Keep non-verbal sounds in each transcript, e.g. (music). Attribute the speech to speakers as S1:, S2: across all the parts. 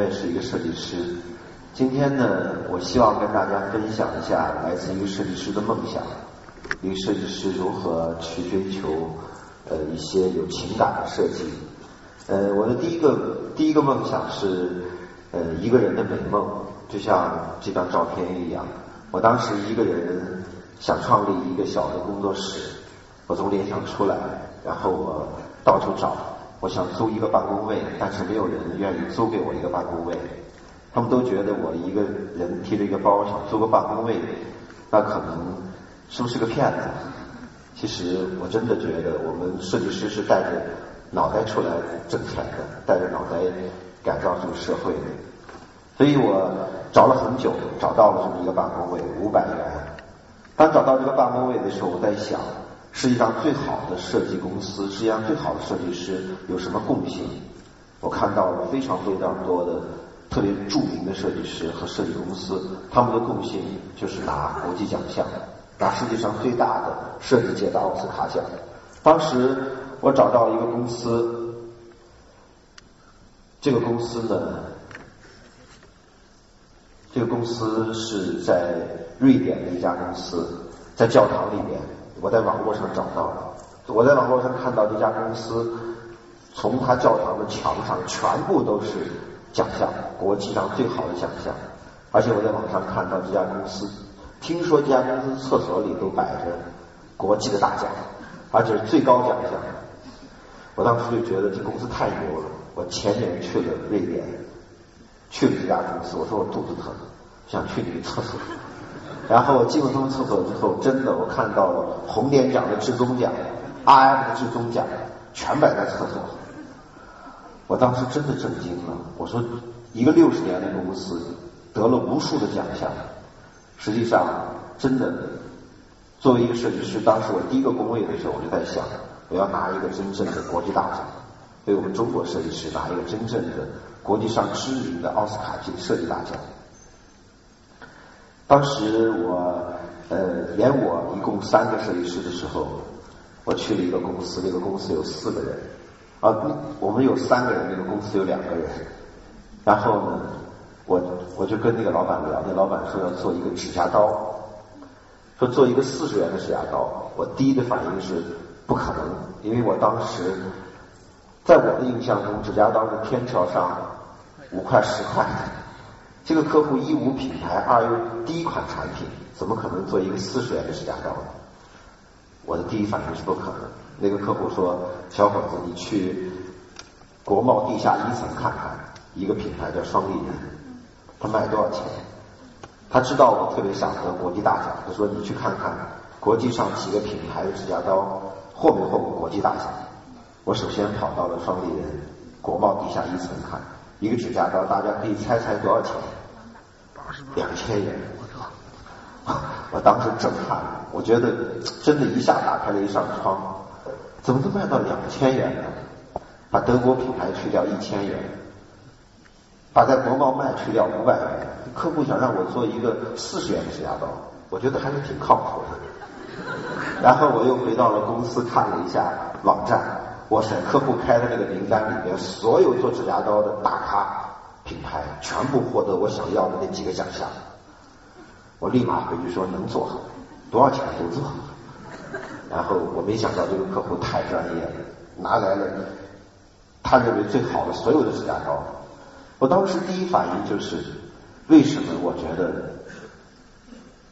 S1: 我也是一个设计师。今天呢，我希望跟大家分享一下来自于设计师的梦想，一个设计师如何去追求呃一些有情感的设计。呃，我的第一个第一个梦想是呃一个人的美梦，就像这张照片一样。我当时一个人想创立一个小的工作室，我从联想出来，然后我到处找。我想租一个办公位，但是没有人愿意租给我一个办公位。他们都觉得我一个人提着一个包想租个办公位，那可能是不是个骗子？其实我真的觉得，我们设计师是带着脑袋出来挣钱的，带着脑袋改造这个社会的。所以我找了很久，找到了这么一个办公位，五百元。当找到这个办公位的时候，我在想。世界上最好的设计公司，世界上最好的设计师有什么共性？我看到了非常非常多的特别著名的设计师和设计公司，他们的共性就是拿国际奖项，拿世界上最大的设计界的奥斯卡奖。当时我找到了一个公司，这个公司呢，这个公司是在瑞典的一家公司，在教堂里面。我在网络上找到了，我在网络上看到这家公司，从他教堂的墙上全部都是奖项，国际上最好的奖项。而且我在网上看到这家公司，听说这家公司厕所里都摆着国际的大奖，而且是最高奖项。我当时就觉得这公司太牛了。我前年去了瑞典，去了这家公司，我说我肚子疼，想去你的厕所。然后我进了他们厕所之后，真的我看到了红点奖的至尊奖，R M 的至尊奖，全摆在厕所。我当时真的震惊了，我说一个六十年的公司得了无数的奖项，实际上真的作为一个设计师，当时我第一个工位的时候，我就在想，我要拿一个真正的国际大奖，为我们中国设计师拿一个真正的 (laughs) 国际上知名的奥斯卡级设计大奖。当时我呃连我一共三个设计师的时候，我去了一个公司，那个公司有四个人，啊，我们有三个人，那个公司有两个人。然后呢，我我就跟那个老板聊，那老板说要做一个指甲刀，说做一个四十元的指甲刀。我第一的反应是不可能，因为我当时在我的印象中，指甲刀是天桥上五块十块。这个客户一无品牌，二又第一款产品，怎么可能做一个四十元的指甲刀呢？我的第一反应是不可能。那个客户说：“小伙子，你去国贸地下一层看看，一个品牌叫双立人，他卖多少钱？”他知道我特别想得国际大奖，他说：“你去看看国际上几个品牌的指甲刀获没获过国际大奖？”我首先跑到了双立人国贸地下一层看。一个指甲刀，大家可以猜猜多少钱？两千元！我！当时震撼了，我觉得真的一下打开了一扇窗，怎么能卖到两千元呢？把德国品牌去掉一千元，把在国贸卖去掉五百元，客户想让我做一个四十元的指甲刀，我觉得还是挺靠谱的。然后我又回到了公司看了一下网站。我选客户开的那个名单里面，所有做指甲刀的大咖品牌全部获得我想要的那几个奖项。我立马回去说能做好，多少钱都做。然后我没想到这个客户太专业了，拿来了他认为最好的所有的指甲刀。我当时第一反应就是，为什么我觉得，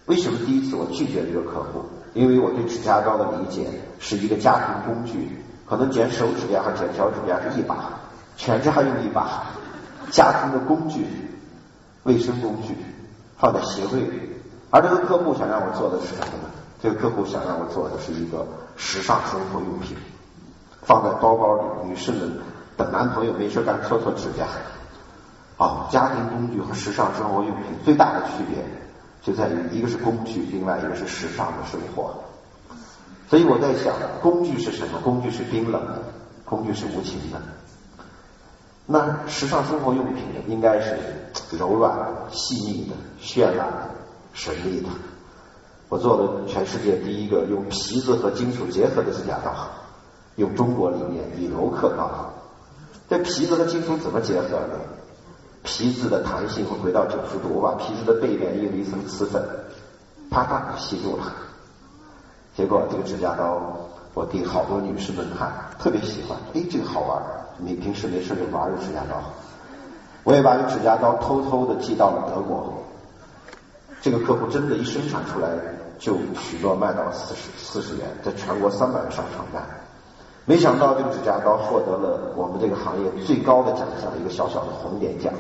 S1: 为什么第一次我拒绝这个客户？因为我对指甲刀的理解是一个家庭工具。可能剪手指甲和剪脚趾甲是一把，全家用一把，家庭的工具，卫生工具，放在鞋柜里。而这个客户想让我做的是什么呢？这个客户想让我做的是一个时尚生活用品，放在包包里，女士们等男朋友没事干搓搓指甲。啊，家庭工具和时尚生活用品最大的区别就在于一个是工具，另外一个是时尚的生活。所以我在想，工具是什么？工具是冰冷的，工具是无情的。那时尚生活用品应该是柔软的、细腻的、绚烂的、神秘的。我做了全世界第一个用皮子和金属结合的指甲刀，用中国理念以柔克刚。这皮子和金属怎么结合呢？皮子的弹性会回到九十度，我把皮子的背面印了一层瓷粉，啪嗒吸住了。结果这个指甲刀，我给好多女士们看，特别喜欢。哎，这个好玩，你平时没事就玩个指甲刀。我也把这指甲刀偷偷的寄到了德国。这个客户真的，一生产出来就许诺卖到四十四十元，在全国三百个商场卖。没想到这个指甲刀获得了我们这个行业最高的奖项，一个小小的红点奖。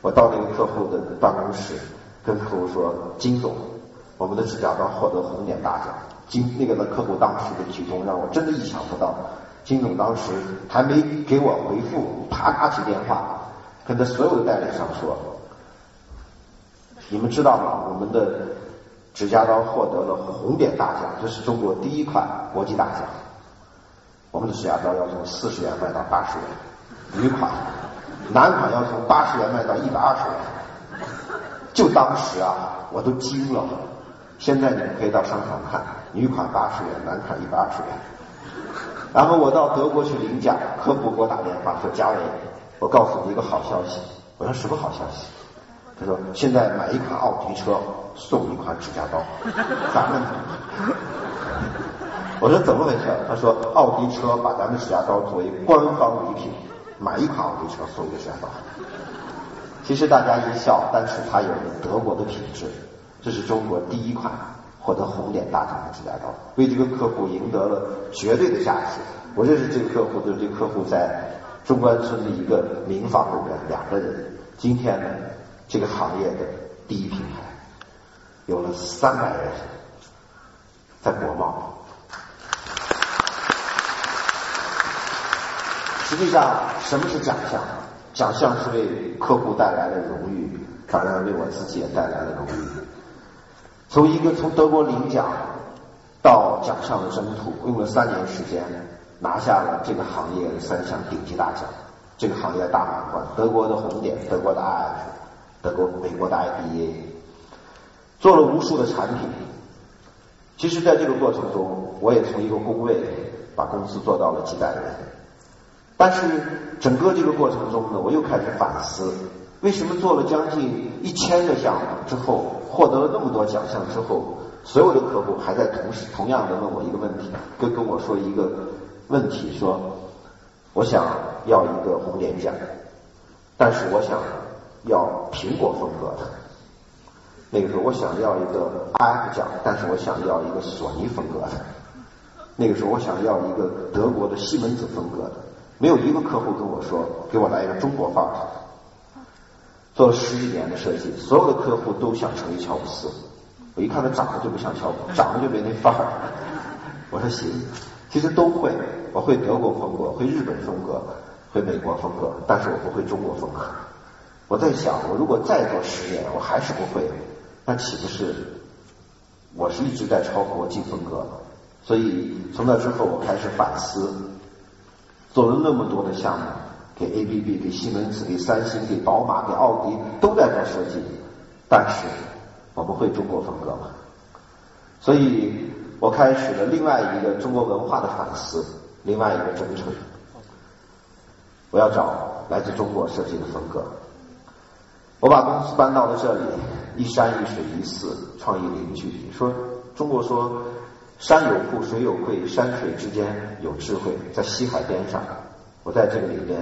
S1: 我到那个客户的办公室，跟客户说：“金总，我们的指甲刀获得红点大奖。”金那个的客户当时的举动让我真的意想不到。金总当时还没给我回复，啪打起电话，跟他所有的代理商说。你们知道吗？我们的指甲刀获得了红点大奖，这是中国第一款国际大奖。我们的指甲刀要从四十元卖到八十元，女款，男款要从八十元卖到一百二十元。就当时啊，我都惊了。现在你们可以到商场看，女款八十元，男款一百二十元。然后我到德国去领奖，客户给我打电话说：“嘉伟，我告诉你一个好消息。”我说：“什么好消息？”他说：“现在买一款奥迪车送一款指甲刀，咱们。”我说：“怎么回事？”他说：“奥迪车把咱们指甲刀作为官方礼品，买一款奥迪车送一个指甲刀。”其实大家一笑，但是它有德国的品质，这是中国第一款获得红点大奖的指甲刀，为这个客户赢得了绝对的价值。我认识这个客户，就是这个客户在中关村的一个民房里面，两个人，今天呢。这个行业的第一品牌，有了三百人，在国贸。实际上，什么是奖项？奖项是为客户带来了荣誉，当然为我自己也带来了荣誉。从一个从德国领奖到奖项的征途，用了三年时间，拿下了这个行业的三项顶级大奖。这个行业大满贯，德国的红点，德国的 IF。德国、美国的 IBA 做了无数的产品，其实，在这个过程中，我也从一个工位把公司做到了几百人。但是，整个这个过程中呢，我又开始反思：为什么做了将近一千个项目之后，获得了那么多奖项之后，所有的客户还在同时同样的问我一个问题，跟跟我说一个问题，说我想要一个红点奖，但是我想。要苹果风格的，那个时候我想要一个 IF 奖，但是我想要一个索尼风格的。那个时候我想要一个德国的西门子风格的，没有一个客户跟我说给我来一个中国范儿。做了十几年的设计，所有的客户都想成为乔布斯。我一看他长得就不像乔布斯，长得就没那范儿。我说行，其实都会，我会德国风格，会日本风格，会美国风格，但是我不会中国风格。我在想，我如果再做十年，我还是不会，那岂不是我是一直在抄国际风格？所以从那之后，我开始反思，做了那么多的项目，给 ABB、给西门子、给三星、给宝马、给奥迪都在做设计，但是我不会中国风格嘛？所以我开始了另外一个中国文化的反思，另外一个征程，我要找来自中国设计的风格。我把公司搬到了这里，一山一水一寺，创意邻居。说中国说山有富，水有贵，山水之间有智慧，在西海边上。我在这个里边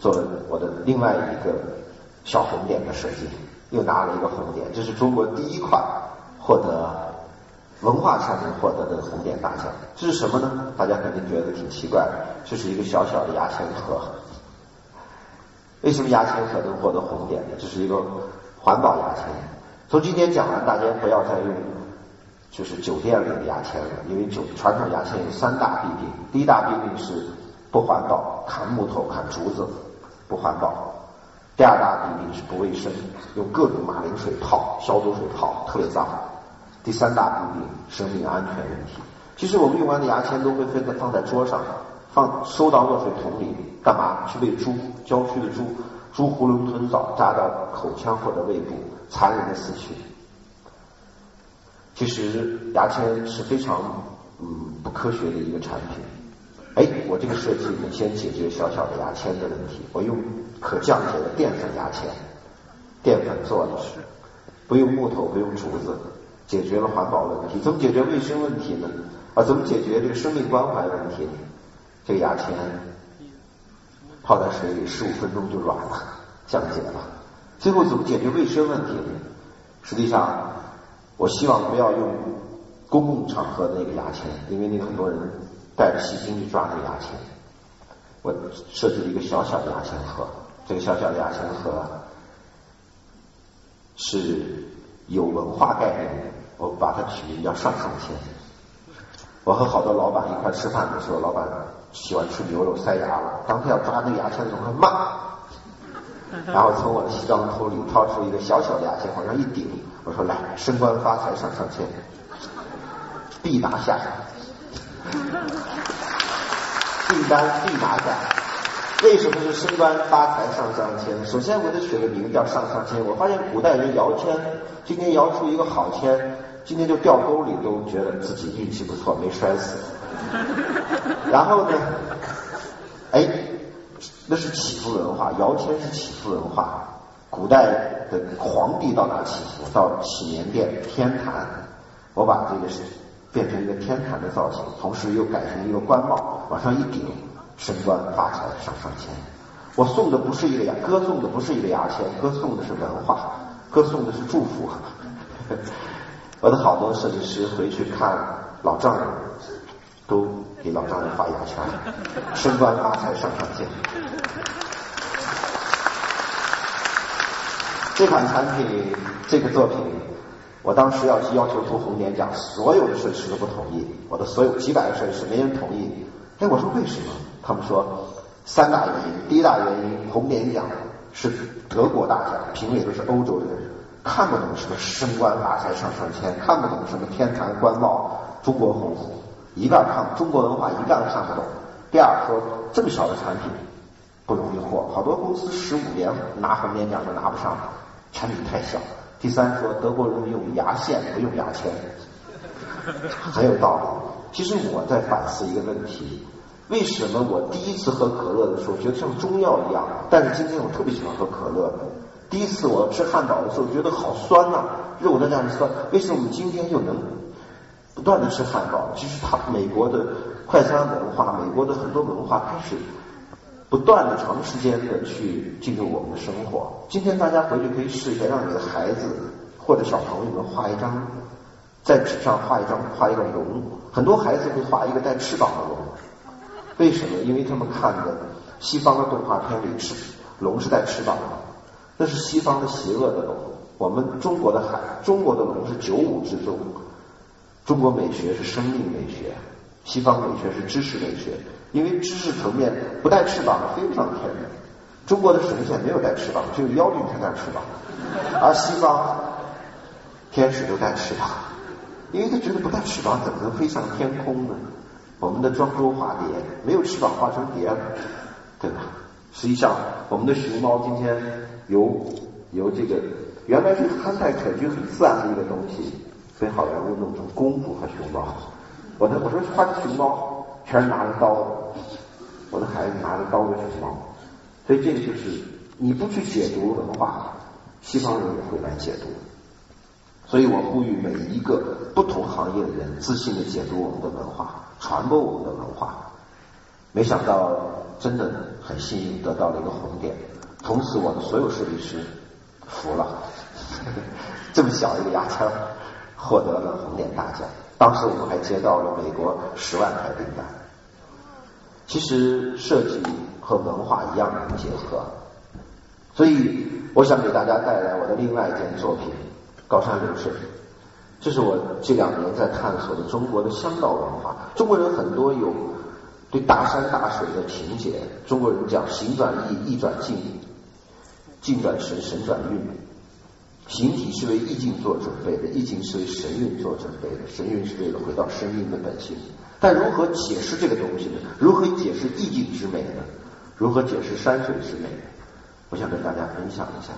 S1: 做了我的另外一个小红点的设计，又拿了一个红点。这是中国第一款获得文化产品获得的红点大奖。这是什么呢？大家肯定觉得挺奇怪。这是一个小小的牙签盒。为什么牙签盒能获得红点呢？这是一个环保牙签。从今天讲完，大家不要再用就是酒店里的牙签了，因为酒传统牙签有三大弊病：第一大弊病是不环保，砍木头、砍竹子不环保；第二大弊病是不卫生，用各种马铃水泡、消毒水泡，特别脏；第三大弊病，生命安全问题。其实我们用完的牙签都会分在放在桌上。放收到热水桶里干嘛？去喂猪，郊区的猪，猪囫囵吞枣扎到口腔或者胃部，残忍的死去。其实牙签是非常嗯不科学的一个产品，哎，我这个设计呢，先解决小小的牙签的问题，我用可降解的淀粉牙签，淀粉做的，不用木头，不用竹子，解决了环保问题。怎么解决卫生问题呢？啊，怎么解决这个生命关怀问题呢？这个牙签泡在水里十五分钟就软了，降解了。最后怎么解决卫生问题呢？实际上，我希望不要用公共场合的那个牙签，因为那很多人。带着细菌去抓那个牙签，我设计了一个小小的牙签盒。这个小小的牙签盒是有文化概念的，我把它取名叫“上上签”。我和好多老板一块吃饭的时候，老板喜欢吃牛肉塞牙了，当他要抓那个牙签的时候，骂，然后从我的西装裤里掏出一个小小的牙签往上一顶，我说：“来，升官发财上上签，必拿下。”订单必拿下。为什么是升官发财上上签？首先，我得取个名叫上上签。我发现古代人摇签，今天摇出一个好签，今天就掉沟里都觉得自己运气不错，没摔死。然后呢，哎，那是祈福文化，摇签是祈福文化。古代的皇帝到哪祈福？到祈年殿天坛。我把这个是。变成一个天坛的造型，同时又改成一个官帽，往上一顶，升官发财上上签。我送的不是一个牙，歌颂的不是一个牙签，歌颂的是文化，歌颂的是祝福。(laughs) 我的好多设计师回去看老丈人，都给老丈人发牙签，升官发财上上签。这款产品，这个作品。我当时要去要求涂红点奖，所有的设计师都不同意。我的所有几百个设计师没人同意。哎，我说为什么？他们说三大原因。第一大原因，红点奖是德国大奖，评委都是欧洲人，看不懂什么升官发财上上签，看不懂什么天坛官帽、中国红，一概看中国文化一概看不懂。第二说这么小的产品不容易获，好多公司十五年拿红点奖都拿不上，产品太小。第三说，德国人用牙线不用牙签，很有道理。其实我在反思一个问题：为什么我第一次喝可乐的时候觉得像中药一样，但是今天我特别喜欢喝可乐？第一次我吃汉堡的时候觉得好酸呐，肉在那里酸。为什么我们今天又能不断的吃汉堡？其实它美国的快餐文化，美国的很多文化开始。不断的、长时间的去进入我们的生活。今天大家回去可以试一下，让你的孩子或者小朋友们画一张，在纸上画一张画一个龙。很多孩子会画一个带翅膀的龙，为什么？因为他们看的西方的动画片里是龙是带翅膀的，那是西方的邪恶的龙。我们中国的海，中国的龙是九五之宗。中国美学是生命美学，西方美学是知识美学。因为知识层面不带翅膀飞不上天的，中国的神仙没有带翅膀，只有妖精才带翅膀，而西方天使都带翅膀，因为他觉得不带翅膀怎么能飞上天空呢？我们的庄周化蝶没有翅膀化成蝶，对吧？实际上我们的熊猫今天由由这个原来是憨态可掬很自然的一个东西，被好莱坞弄成功夫和熊猫。我的我说画熊猫。全是拿着刀，我的孩子拿着刀的熊猫，所以这个就是你不去解读文化，西方人也会来解读。所以我呼吁每一个不同行业的人自信的解读我们的文化，传播我们的文化。没想到真的很幸运得到了一个红点，从此我的所有设计师服了，(laughs) 这么小一个牙签获得了红点大奖。当时我们还接到了美国十万台订单。其实设计和文化一样能结合，所以我想给大家带来我的另外一件作品《高山流水》。这是我这两年在探索的中国的乡道文化。中国人很多有对大山大水的情结。中国人讲“行转意，意转境，境转神，神转运”。形体是为意境做准备的，意境是为神韵做准备的，神韵是为了回到生命的本性。但如何解释这个东西呢？如何解释意境之美呢？如何解释山水之美？我想跟大家分享一下。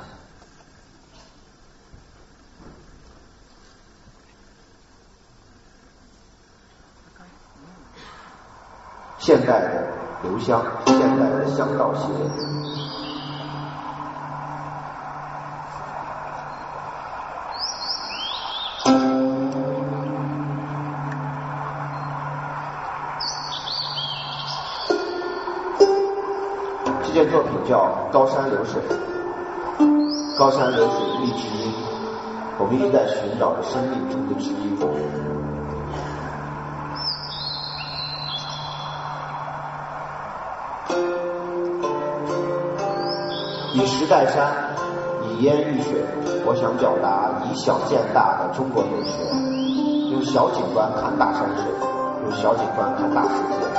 S1: 现代的留香，现代的香道系列。这件作品叫《高山流水》，高山流水觅知音，我们一直在寻找着生命中的知音。以石代山，以烟喻水，我想表达以小见大的中国美学，用小景观看大山水，用小景观看大世界，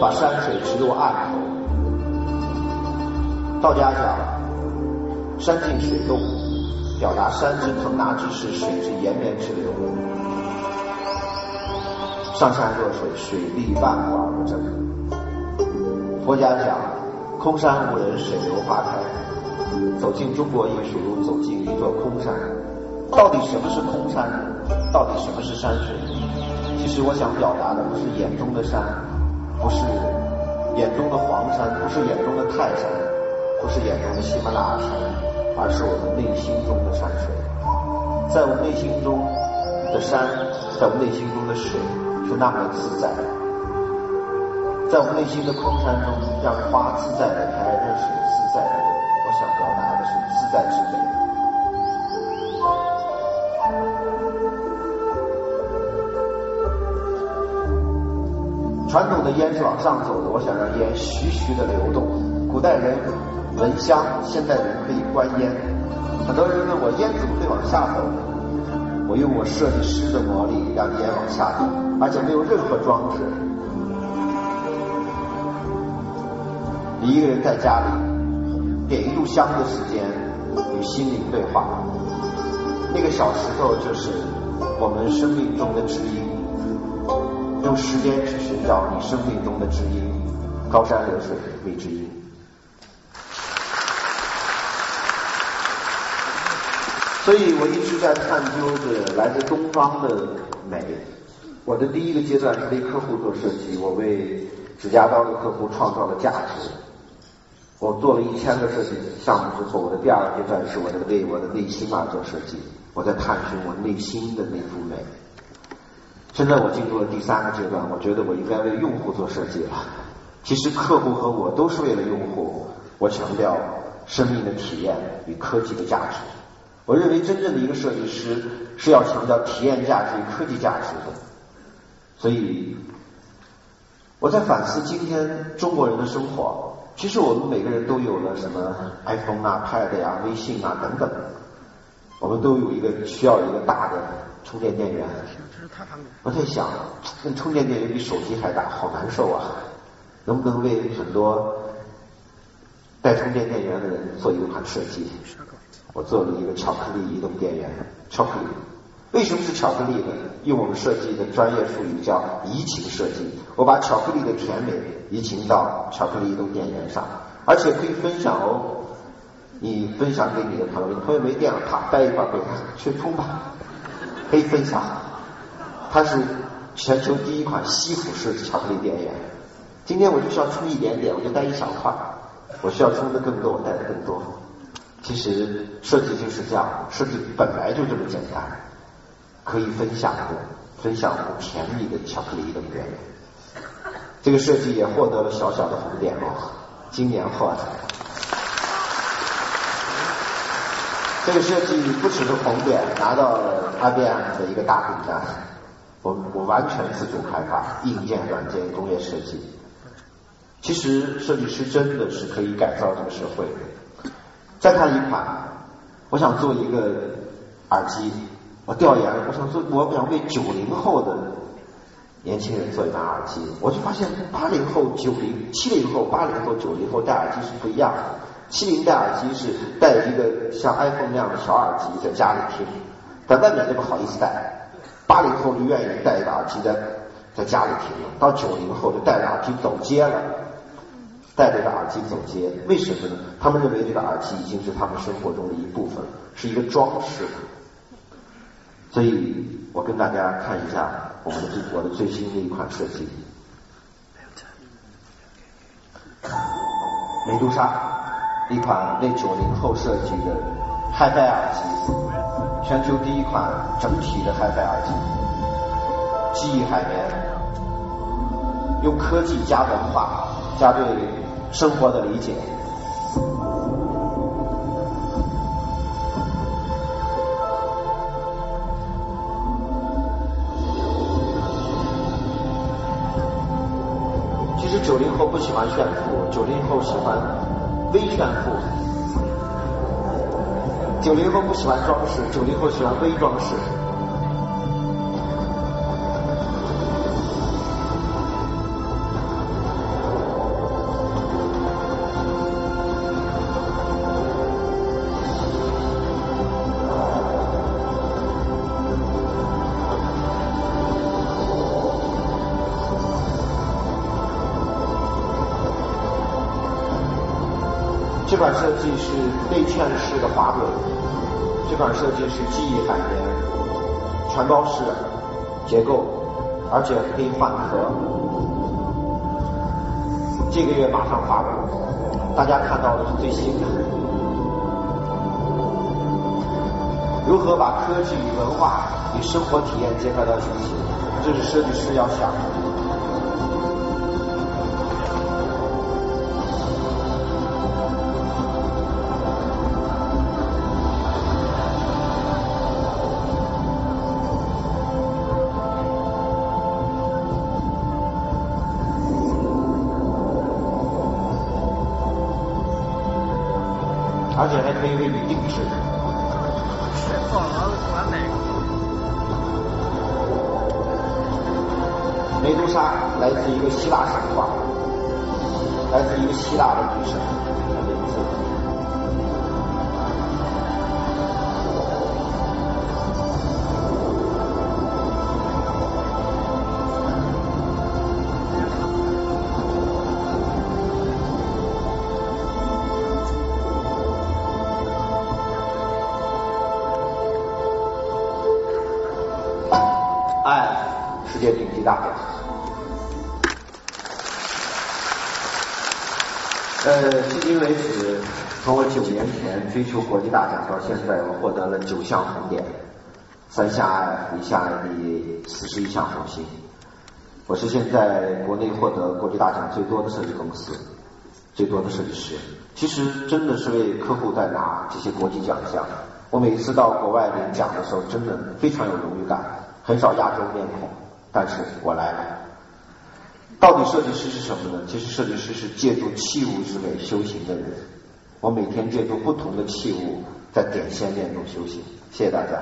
S1: 把山水植入岸头。道家讲山静水动，表达山之腾达之势，水之延绵之流。上善若水，水利万物而不争。佛家讲空山无人，水流花开。走进中国艺术，如走进一座空山。到底什么是空山？到底什么是山水？其实我想表达的不是眼中的山，不是眼中的黄山，不是眼中的泰山，不是眼中的喜马拉雅山，而是我们内心中的山水。在我们内心中的山，在我们内心中的水，是那么自在。在我们内心的空山中，让花自在的开，让水自在的流。我想表达的是自在之美。传统的烟是往上走的，我想让烟徐徐的流动。古代人闻香，现代人可以观烟。很多人问我烟怎么会往下走？我用我设计师的魔力让烟往下走，而且没有任何装置。你一个人在家里点一炷香的时间，与心灵对话。那个小石头就是我们生命中的知音。时间去寻找你生命中的知音，高山流水觅知音。所以我一直在探究着来自东方的美。我的第一个阶段是为客户做设计，我为指甲刀的客户创造了价值。我做了一千个设计项目之后，我的第二个阶段是我的为我的内心而做设计，我在探寻我内心的那种美。现在我进入了第三个阶段，我觉得我应该为用户做设计了。其实客户和我都是为了用户，我强调生命的体验与科技的价值。我认为真正的一个设计师是要强调体验价值与科技价值的。所以我在反思今天中国人的生活。其实我们每个人都有了什么 iPhone 啊、Pad 呀、微信啊等等，我们都有一个需要一个大的充电电源。我在想，那充电电源比手机还大，好难受啊！能不能为很多带充电电源的人做一款设计？我做了一个巧克力移动电源，巧克力。为什么是巧克力呢？用我们设计的专业术语叫移情设计。我把巧克力的甜美移情到巧克力移动电源上，而且可以分享哦。你分享给你的朋友，你朋友没电了，啪，带一块给他去充吧，可以分享。它是全球第一款吸附式巧克力电源。今天我就需要充一点点，我就带一小块。我需要充的更多，我带的更多。其实设计就是这样，设计本来就这么简单。可以分享的，分享甜蜜的巧克力一个。这个设计也获得了小小的红点哦，今年获。这个设计不只是红点，拿到了 IBM 的一个大订单。我我完全自主开发，硬件、软件、工业设计。其实设计师真的是可以改造这个社会。再看一款，我想做一个耳机。我调研，我想做，我想为九零后的年轻人做一款耳机。我就发现，八零后、九零、七零后、八零后、九零后戴耳机是不一样的。七零戴耳机是戴一个像 iPhone 那样的小耳机，在家里听，在外面就不好意思戴。八零后就愿意戴一个耳机在在家里听了，到九零后就戴着耳机走街了，戴着个耳机走街，为什么呢？他们认为这个耳机已经是他们生活中的一部分，是一个装饰。所以我跟大家看一下我们的最我的最新的一款设计。美杜莎，一款为九零后设计的 HiFi 耳机，全球第一款整体的 HiFi 耳机，记忆海绵，用科技加文化，加对生活的理解。其实九零后不喜欢炫富，九零后喜欢微炫富。九零后不喜欢装饰，九零后喜欢微装饰。这款设计是内嵌式的滑轮，这款设计是记忆海绵全包式结构，而且可以换壳。这个月马上发布，大家看到的是最新的。如何把科技与文化与生活体验结合到一起？这是设计师要想的。而且还可以为你定制。
S2: 完美。
S1: 梅杜莎来自一个希腊神话，来自一个希腊的女神世界顶级大奖。呃，迄今为止，从我九年前追求国际大奖到现在，我获得了九项红点，三项 F，一项 IDA，四十一项红星。我是现在国内获得国际大奖最多的设计公司，最多的设计师。其实真的是为客户在拿这些国际奖项。我每一次到国外领奖的时候，真的非常有荣誉感。很少亚洲面孔，但是我来了。到底设计师是什么呢？其实设计师是借助器物之美修行的人。我每天借助不同的器物，在点线面中修行。谢谢大家。